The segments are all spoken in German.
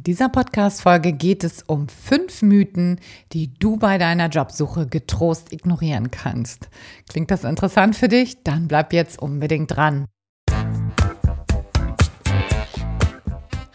In dieser Podcast-Folge geht es um fünf Mythen, die du bei deiner Jobsuche getrost ignorieren kannst. Klingt das interessant für dich? Dann bleib jetzt unbedingt dran.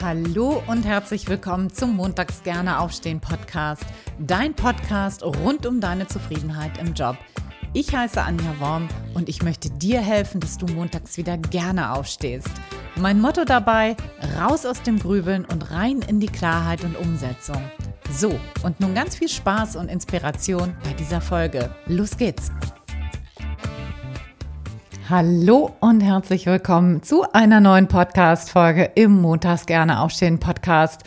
Hallo und herzlich willkommen zum Montags gerne aufstehen Podcast. Dein Podcast rund um deine Zufriedenheit im Job. Ich heiße Anja Worm und ich möchte dir helfen, dass du montags wieder gerne aufstehst. Mein Motto dabei, raus aus dem Grübeln und rein in die Klarheit und Umsetzung. So, und nun ganz viel Spaß und Inspiration bei dieser Folge. Los geht's! Hallo und herzlich willkommen zu einer neuen Podcast-Folge im Montags gerne aufstehen Podcast.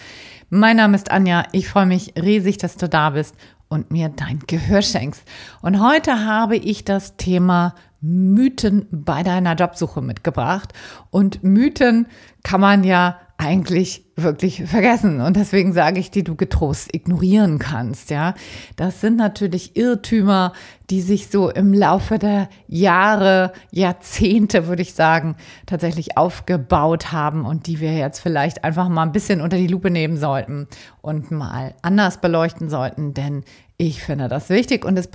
Mein Name ist Anja. Ich freue mich riesig, dass du da bist und mir dein Gehör schenkst. Und heute habe ich das Thema Mythen bei deiner Jobsuche mitgebracht. Und Mythen kann man ja eigentlich wirklich vergessen. Und deswegen sage ich, die du getrost ignorieren kannst, ja. Das sind natürlich Irrtümer, die sich so im Laufe der Jahre, Jahrzehnte, würde ich sagen, tatsächlich aufgebaut haben und die wir jetzt vielleicht einfach mal ein bisschen unter die Lupe nehmen sollten und mal anders beleuchten sollten, denn ich finde das wichtig und es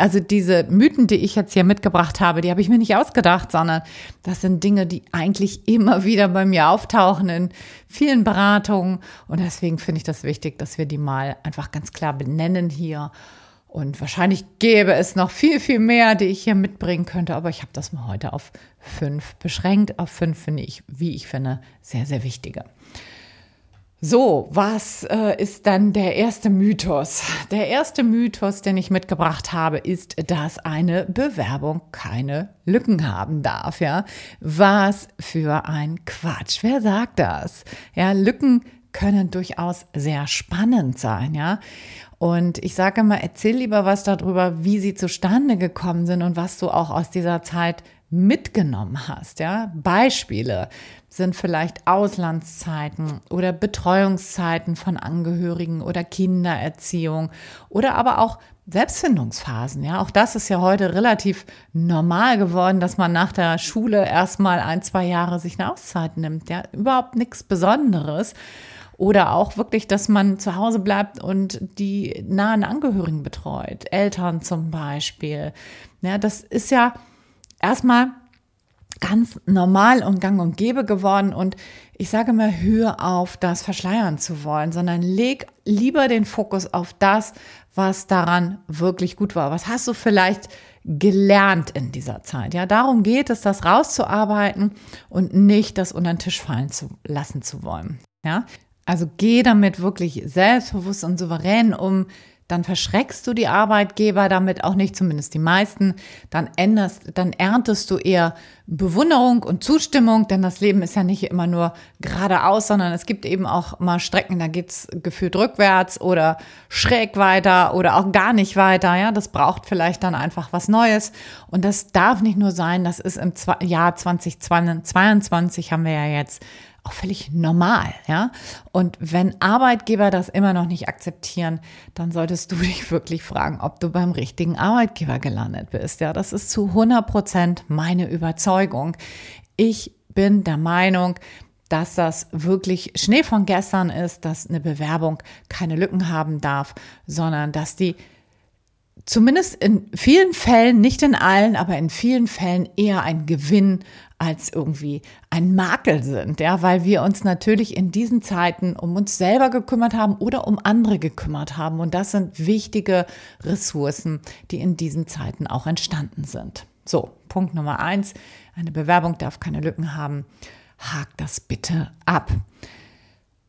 also diese Mythen, die ich jetzt hier mitgebracht habe, die habe ich mir nicht ausgedacht, sondern das sind Dinge, die eigentlich immer wieder bei mir auftauchen in vielen Beratungen. Und deswegen finde ich das wichtig, dass wir die mal einfach ganz klar benennen hier. Und wahrscheinlich gäbe es noch viel, viel mehr, die ich hier mitbringen könnte, aber ich habe das mal heute auf fünf beschränkt. Auf fünf finde ich, wie ich finde, sehr, sehr wichtige. So, was äh, ist dann der erste Mythos? Der erste Mythos, den ich mitgebracht habe, ist, dass eine Bewerbung keine Lücken haben darf, ja? Was für ein Quatsch. Wer sagt das? Ja, Lücken können durchaus sehr spannend sein, ja? Und ich sage immer, erzähl lieber was darüber, wie sie zustande gekommen sind und was du auch aus dieser Zeit mitgenommen hast, ja. Beispiele sind vielleicht Auslandszeiten oder Betreuungszeiten von Angehörigen oder Kindererziehung oder aber auch Selbstfindungsphasen. Ja, auch das ist ja heute relativ normal geworden, dass man nach der Schule erstmal ein, zwei Jahre sich eine Auszeit nimmt. Ja, überhaupt nichts Besonderes. Oder auch wirklich, dass man zu Hause bleibt und die nahen Angehörigen betreut. Eltern zum Beispiel. Ja, das ist ja erstmal ganz normal und gang und gäbe geworden. Und ich sage mal, hör auf, das verschleiern zu wollen, sondern leg lieber den Fokus auf das, was daran wirklich gut war. Was hast du vielleicht gelernt in dieser Zeit? Ja, darum geht es, das rauszuarbeiten und nicht das unter den Tisch fallen zu lassen zu wollen. Ja, also geh damit wirklich selbstbewusst und souverän um, dann verschreckst du die Arbeitgeber damit auch nicht, zumindest die meisten. Dann änderst, dann erntest du eher Bewunderung und Zustimmung, denn das Leben ist ja nicht immer nur geradeaus, sondern es gibt eben auch mal Strecken, da geht's gefühlt rückwärts oder schräg weiter oder auch gar nicht weiter. Ja, das braucht vielleicht dann einfach was Neues. Und das darf nicht nur sein, das ist im Jahr 2022 haben wir ja jetzt auch völlig normal, ja. Und wenn Arbeitgeber das immer noch nicht akzeptieren, dann solltest du dich wirklich fragen, ob du beim richtigen Arbeitgeber gelandet bist. Ja, das ist zu 100 Prozent meine Überzeugung. Ich bin der Meinung, dass das wirklich Schnee von gestern ist, dass eine Bewerbung keine Lücken haben darf, sondern dass die zumindest in vielen Fällen, nicht in allen, aber in vielen Fällen eher ein Gewinn als irgendwie ein Makel sind, ja, weil wir uns natürlich in diesen Zeiten um uns selber gekümmert haben oder um andere gekümmert haben. Und das sind wichtige Ressourcen, die in diesen Zeiten auch entstanden sind. So, Punkt Nummer eins. Eine Bewerbung darf keine Lücken haben. Hakt das bitte ab.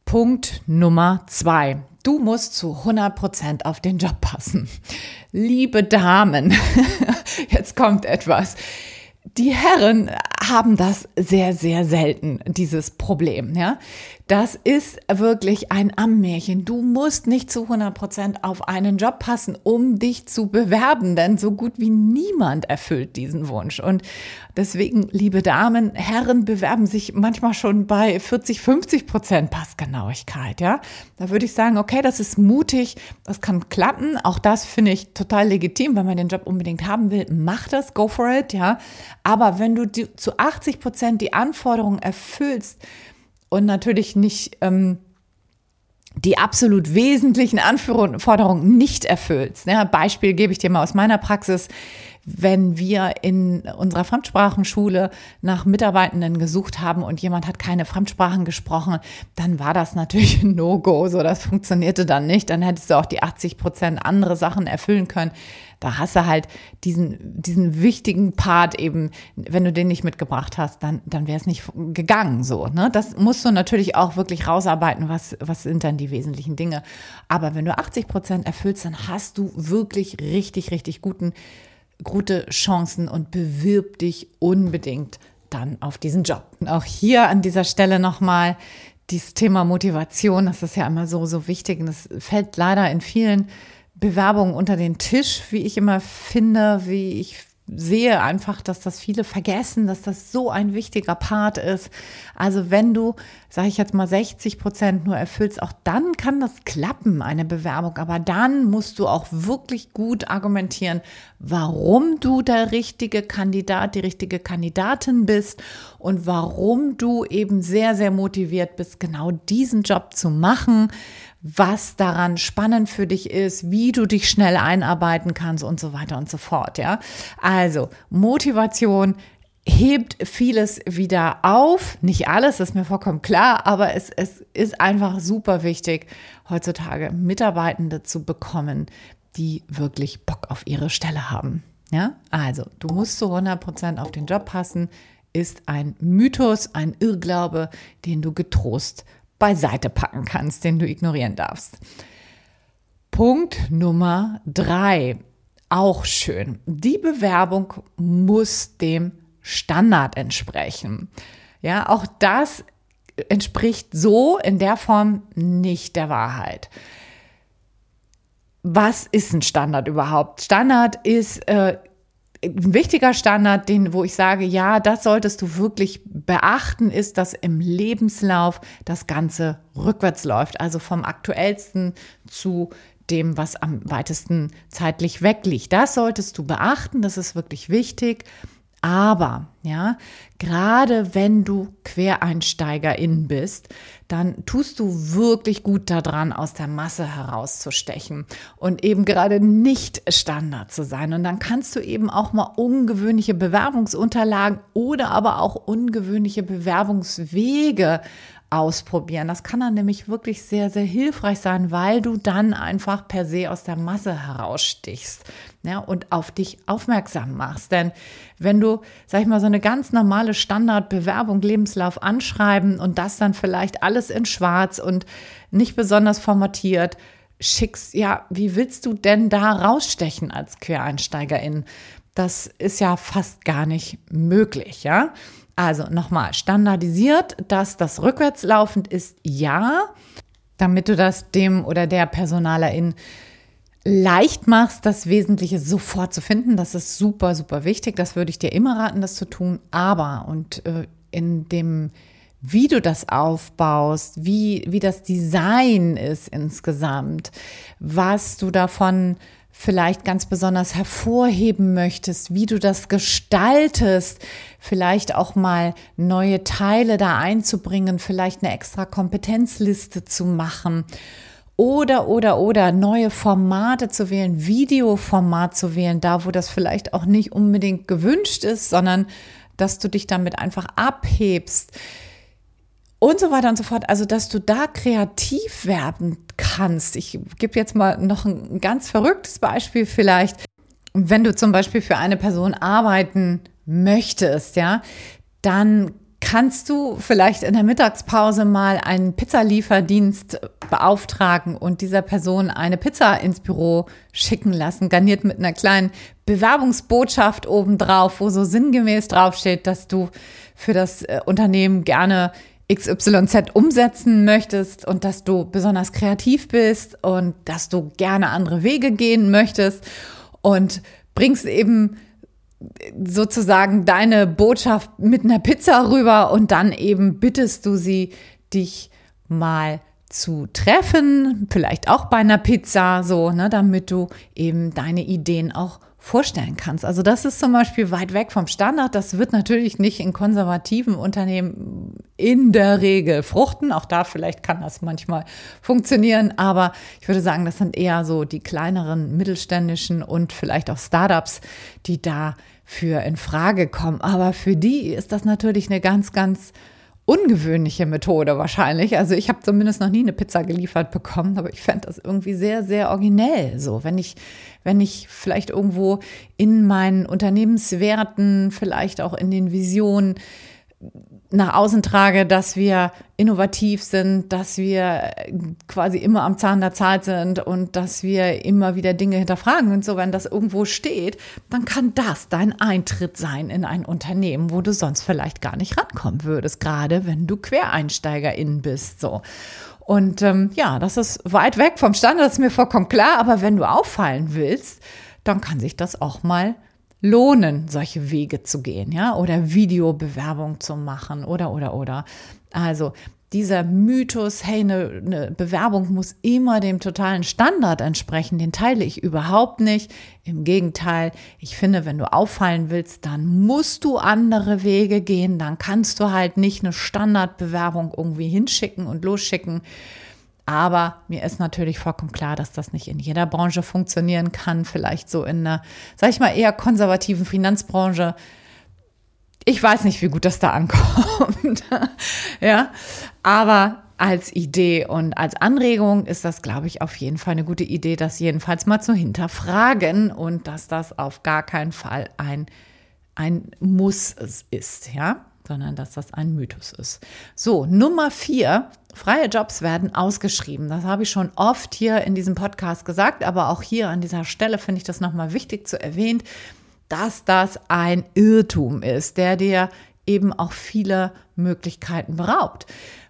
Punkt Nummer zwei. Du musst zu 100 Prozent auf den Job passen. Liebe Damen, jetzt kommt etwas die Herren haben das sehr, sehr selten, dieses Problem. Ja? Das ist wirklich ein Ammärchen. Du musst nicht zu 100 Prozent auf einen Job passen, um dich zu bewerben, denn so gut wie niemand erfüllt diesen Wunsch. Und deswegen, liebe Damen, Herren bewerben sich manchmal schon bei 40, 50 Prozent Passgenauigkeit. Ja? Da würde ich sagen, okay, das ist mutig, das kann klappen. Auch das finde ich total legitim, wenn man den Job unbedingt haben will. Mach das, go for it, ja. Aber wenn du die, zu 80 Prozent die Anforderungen erfüllst und natürlich nicht ähm, die absolut wesentlichen Anforderungen nicht erfüllst. Ja, Beispiel gebe ich dir mal aus meiner Praxis wenn wir in unserer Fremdsprachenschule nach Mitarbeitenden gesucht haben und jemand hat keine Fremdsprachen gesprochen, dann war das natürlich ein No-Go. So, das funktionierte dann nicht. Dann hättest du auch die 80 Prozent andere Sachen erfüllen können. Da hast du halt diesen, diesen wichtigen Part eben, wenn du den nicht mitgebracht hast, dann, dann wäre es nicht gegangen so. Ne? Das musst du natürlich auch wirklich rausarbeiten, was, was sind dann die wesentlichen Dinge. Aber wenn du 80 Prozent erfüllst, dann hast du wirklich richtig, richtig guten gute Chancen und bewirb dich unbedingt dann auf diesen Job. Und auch hier an dieser Stelle nochmal dieses Thema Motivation, das ist ja immer so, so wichtig und das fällt leider in vielen Bewerbungen unter den Tisch, wie ich immer finde, wie ich sehe einfach, dass das viele vergessen, dass das so ein wichtiger Part ist. Also wenn du, sage ich jetzt mal, 60 Prozent nur erfüllst, auch dann kann das klappen, eine Bewerbung. Aber dann musst du auch wirklich gut argumentieren, warum du der richtige Kandidat, die richtige Kandidatin bist und warum du eben sehr, sehr motiviert bist, genau diesen Job zu machen was daran spannend für dich ist, wie du dich schnell einarbeiten kannst und so weiter und so fort, ja. Also, Motivation hebt vieles wieder auf. Nicht alles, ist mir vollkommen klar, aber es, es ist einfach super wichtig, heutzutage Mitarbeitende zu bekommen, die wirklich Bock auf ihre Stelle haben. Ja, also du musst zu 100 Prozent auf den Job passen, ist ein Mythos, ein Irrglaube, den du getrost beiseite packen kannst, den du ignorieren darfst. Punkt Nummer drei, auch schön. Die Bewerbung muss dem Standard entsprechen. Ja, auch das entspricht so in der Form nicht der Wahrheit. Was ist ein Standard überhaupt? Standard ist äh, ein wichtiger Standard, den, wo ich sage, ja, das solltest du wirklich beachten, ist, dass im Lebenslauf das Ganze rückwärts läuft. Also vom aktuellsten zu dem, was am weitesten zeitlich weg liegt. Das solltest du beachten. Das ist wirklich wichtig. Aber, ja, gerade wenn du Quereinsteigerin bist, dann tust du wirklich gut daran, aus der Masse herauszustechen und eben gerade nicht Standard zu sein. Und dann kannst du eben auch mal ungewöhnliche Bewerbungsunterlagen oder aber auch ungewöhnliche Bewerbungswege ausprobieren. Das kann dann nämlich wirklich sehr, sehr hilfreich sein, weil du dann einfach per se aus der Masse herausstichst ja, und auf dich aufmerksam machst. Denn wenn du, sag ich mal, so eine ganz normale Standardbewerbung, Lebenslauf anschreiben und das dann vielleicht alles in schwarz und nicht besonders formatiert schickst, ja, wie willst du denn da rausstechen als Quereinsteigerin? Das ist ja fast gar nicht möglich, ja. Also nochmal, standardisiert, dass das rückwärts laufend ist, ja, damit du das dem oder der Personalerin leicht machst, das Wesentliche sofort zu finden. Das ist super, super wichtig. Das würde ich dir immer raten, das zu tun. Aber und äh, in dem, wie du das aufbaust, wie, wie das Design ist insgesamt, was du davon vielleicht ganz besonders hervorheben möchtest, wie du das gestaltest, vielleicht auch mal neue Teile da einzubringen, vielleicht eine extra Kompetenzliste zu machen oder, oder, oder neue Formate zu wählen, Videoformat zu wählen, da wo das vielleicht auch nicht unbedingt gewünscht ist, sondern dass du dich damit einfach abhebst und so weiter und so fort. Also, dass du da kreativ werden kannst. Ich gebe jetzt mal noch ein ganz verrücktes Beispiel vielleicht. Wenn du zum Beispiel für eine Person arbeiten möchtest, ja, dann kannst du vielleicht in der Mittagspause mal einen Pizzalieferdienst beauftragen und dieser Person eine Pizza ins Büro schicken lassen, garniert mit einer kleinen Bewerbungsbotschaft obendrauf, wo so sinngemäß draufsteht, dass du für das äh, Unternehmen gerne XYZ umsetzen möchtest und dass du besonders kreativ bist und dass du gerne andere Wege gehen möchtest und bringst eben sozusagen deine Botschaft mit einer Pizza rüber und dann eben bittest du sie, dich mal zu treffen, vielleicht auch bei einer Pizza, so, ne, damit du eben deine Ideen auch vorstellen kannst. Also das ist zum Beispiel weit weg vom Standard. Das wird natürlich nicht in konservativen Unternehmen in der Regel fruchten. Auch da vielleicht kann das manchmal funktionieren. Aber ich würde sagen, das sind eher so die kleineren mittelständischen und vielleicht auch Startups, die da für in Frage kommen. Aber für die ist das natürlich eine ganz, ganz ungewöhnliche Methode wahrscheinlich. Also ich habe zumindest noch nie eine Pizza geliefert bekommen, aber ich fände das irgendwie sehr, sehr originell. So, wenn ich, wenn ich vielleicht irgendwo in meinen Unternehmenswerten, vielleicht auch in den Visionen nach außen trage, dass wir innovativ sind, dass wir quasi immer am Zahn der Zeit sind und dass wir immer wieder Dinge hinterfragen und so, wenn das irgendwo steht, dann kann das dein Eintritt sein in ein Unternehmen, wo du sonst vielleicht gar nicht rankommen würdest, gerade wenn du Quereinsteigerin bist, so. Und ähm, ja, das ist weit weg vom Standard, das ist mir vollkommen klar, aber wenn du auffallen willst, dann kann sich das auch mal lohnen, solche Wege zu gehen, ja, oder Videobewerbung zu machen oder, oder, oder. Also dieser Mythos, hey, eine, eine Bewerbung muss immer dem totalen Standard entsprechen, den teile ich überhaupt nicht. Im Gegenteil, ich finde, wenn du auffallen willst, dann musst du andere Wege gehen, dann kannst du halt nicht eine Standardbewerbung irgendwie hinschicken und losschicken. Aber mir ist natürlich vollkommen klar, dass das nicht in jeder Branche funktionieren kann. Vielleicht so in einer, sag ich mal, eher konservativen Finanzbranche. Ich weiß nicht, wie gut das da ankommt. ja, aber als Idee und als Anregung ist das, glaube ich, auf jeden Fall eine gute Idee, das jedenfalls mal zu hinterfragen und dass das auf gar keinen Fall ein, ein Muss ist, ja sondern dass das ein Mythos ist. So, Nummer vier, freie Jobs werden ausgeschrieben. Das habe ich schon oft hier in diesem Podcast gesagt, aber auch hier an dieser Stelle finde ich das nochmal wichtig zu erwähnen, dass das ein Irrtum ist, der dir eben auch viele Möglichkeiten beraubt.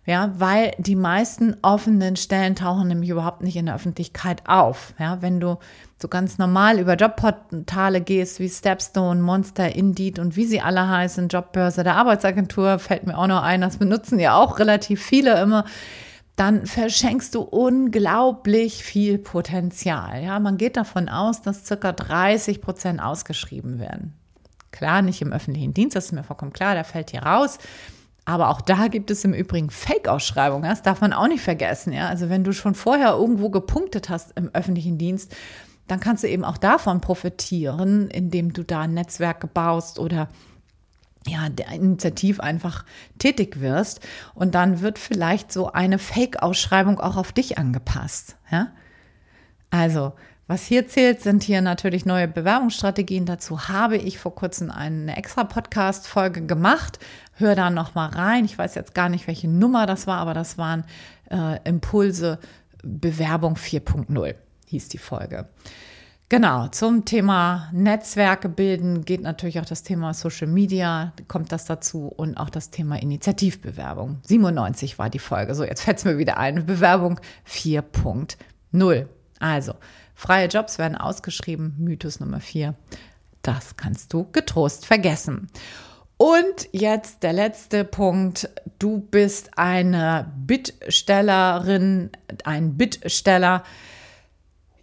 Ja, weil die meisten offenen Stellen tauchen nämlich überhaupt nicht in der Öffentlichkeit auf. Ja, wenn du so ganz normal über Jobportale gehst wie Stepstone, Monster, Indeed und wie sie alle heißen, Jobbörse der Arbeitsagentur, fällt mir auch noch ein, das benutzen ja auch relativ viele immer, dann verschenkst du unglaublich viel Potenzial. Ja, man geht davon aus, dass circa 30 Prozent ausgeschrieben werden. Klar, nicht im öffentlichen Dienst, das ist mir vollkommen klar, der fällt hier raus. Aber auch da gibt es im Übrigen Fake-Ausschreibungen, das darf man auch nicht vergessen. Ja? Also wenn du schon vorher irgendwo gepunktet hast im öffentlichen Dienst, dann kannst du eben auch davon profitieren, indem du da ein Netzwerk baust oder ja, der Initiativ einfach tätig wirst. Und dann wird vielleicht so eine Fake-Ausschreibung auch auf dich angepasst. Ja? Also, was hier zählt, sind hier natürlich neue Bewerbungsstrategien. Dazu habe ich vor kurzem eine extra Podcast-Folge gemacht. Hör da nochmal rein. Ich weiß jetzt gar nicht, welche Nummer das war, aber das waren äh, Impulse Bewerbung 4.0 hieß die Folge. Genau, zum Thema Netzwerke bilden geht natürlich auch das Thema Social Media, kommt das dazu und auch das Thema Initiativbewerbung. 97 war die Folge. So, jetzt fällt es mir wieder ein. Bewerbung 4.0. Also, freie Jobs werden ausgeschrieben. Mythos Nummer 4. Das kannst du getrost vergessen. Und jetzt der letzte Punkt. Du bist eine Bittstellerin, ein Bittsteller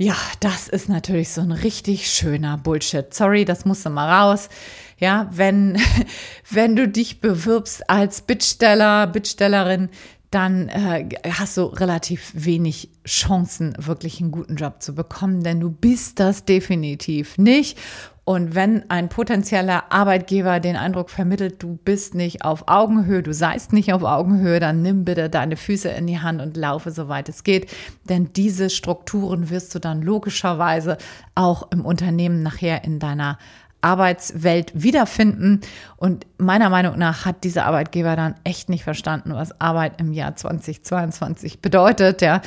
ja, das ist natürlich so ein richtig schöner Bullshit. Sorry, das musste mal raus. Ja, wenn, wenn du dich bewirbst als Bittsteller, Bittstellerin, dann äh, hast du relativ wenig Chancen, wirklich einen guten Job zu bekommen, denn du bist das definitiv nicht. Und wenn ein potenzieller Arbeitgeber den Eindruck vermittelt, du bist nicht auf Augenhöhe, du seist nicht auf Augenhöhe, dann nimm bitte deine Füße in die Hand und laufe, soweit es geht. Denn diese Strukturen wirst du dann logischerweise auch im Unternehmen nachher in deiner Arbeitswelt wiederfinden. Und meiner Meinung nach hat dieser Arbeitgeber dann echt nicht verstanden, was Arbeit im Jahr 2022 bedeutet. Ja,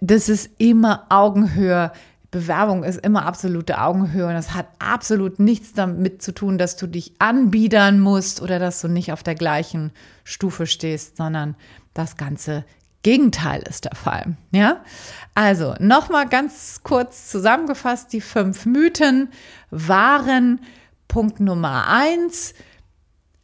das ist immer Augenhöhe Bewerbung ist immer absolute Augenhöhe und das hat absolut nichts damit zu tun, dass du dich anbiedern musst oder dass du nicht auf der gleichen Stufe stehst, sondern das ganze Gegenteil ist der Fall. Ja, also nochmal ganz kurz zusammengefasst: Die fünf Mythen waren Punkt Nummer eins.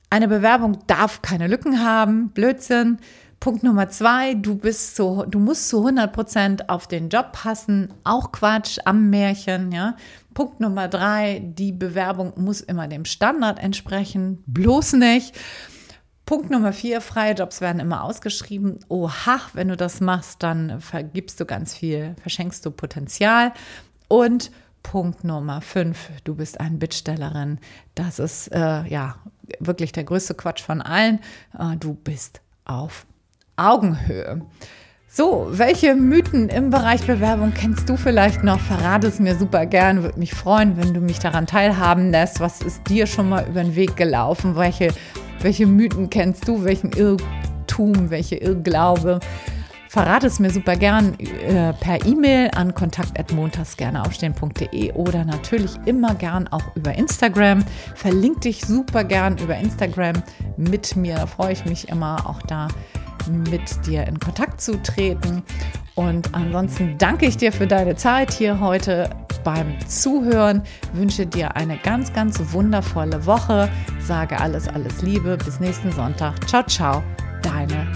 Eine Bewerbung darf keine Lücken haben. Blödsinn. Punkt Nummer zwei, du bist so, du musst zu 100 Prozent auf den Job passen. Auch Quatsch am Märchen, ja. Punkt Nummer drei, die Bewerbung muss immer dem Standard entsprechen. Bloß nicht. Punkt Nummer vier, freie Jobs werden immer ausgeschrieben. Oha, wenn du das machst, dann vergibst du ganz viel, verschenkst du Potenzial. Und Punkt Nummer fünf, du bist eine Bittstellerin. Das ist äh, ja wirklich der größte Quatsch von allen. Äh, du bist auf Augenhöhe. So, welche Mythen im Bereich Bewerbung kennst du vielleicht noch? Verrate es mir super gern. Würde mich freuen, wenn du mich daran teilhaben lässt. Was ist dir schon mal über den Weg gelaufen? Welche, welche Mythen kennst du? Welchen Irrtum, welche Irrglaube? Verrate es mir super gern äh, per E-Mail an kontakt.montagsgerneaufstehen.de oder natürlich immer gern auch über Instagram. Verlink dich super gern über Instagram mit mir. Da freue ich mich immer auch da mit dir in Kontakt zu treten. Und ansonsten danke ich dir für deine Zeit hier heute beim Zuhören. Wünsche dir eine ganz, ganz wundervolle Woche. Sage alles, alles Liebe. Bis nächsten Sonntag. Ciao, ciao. Deine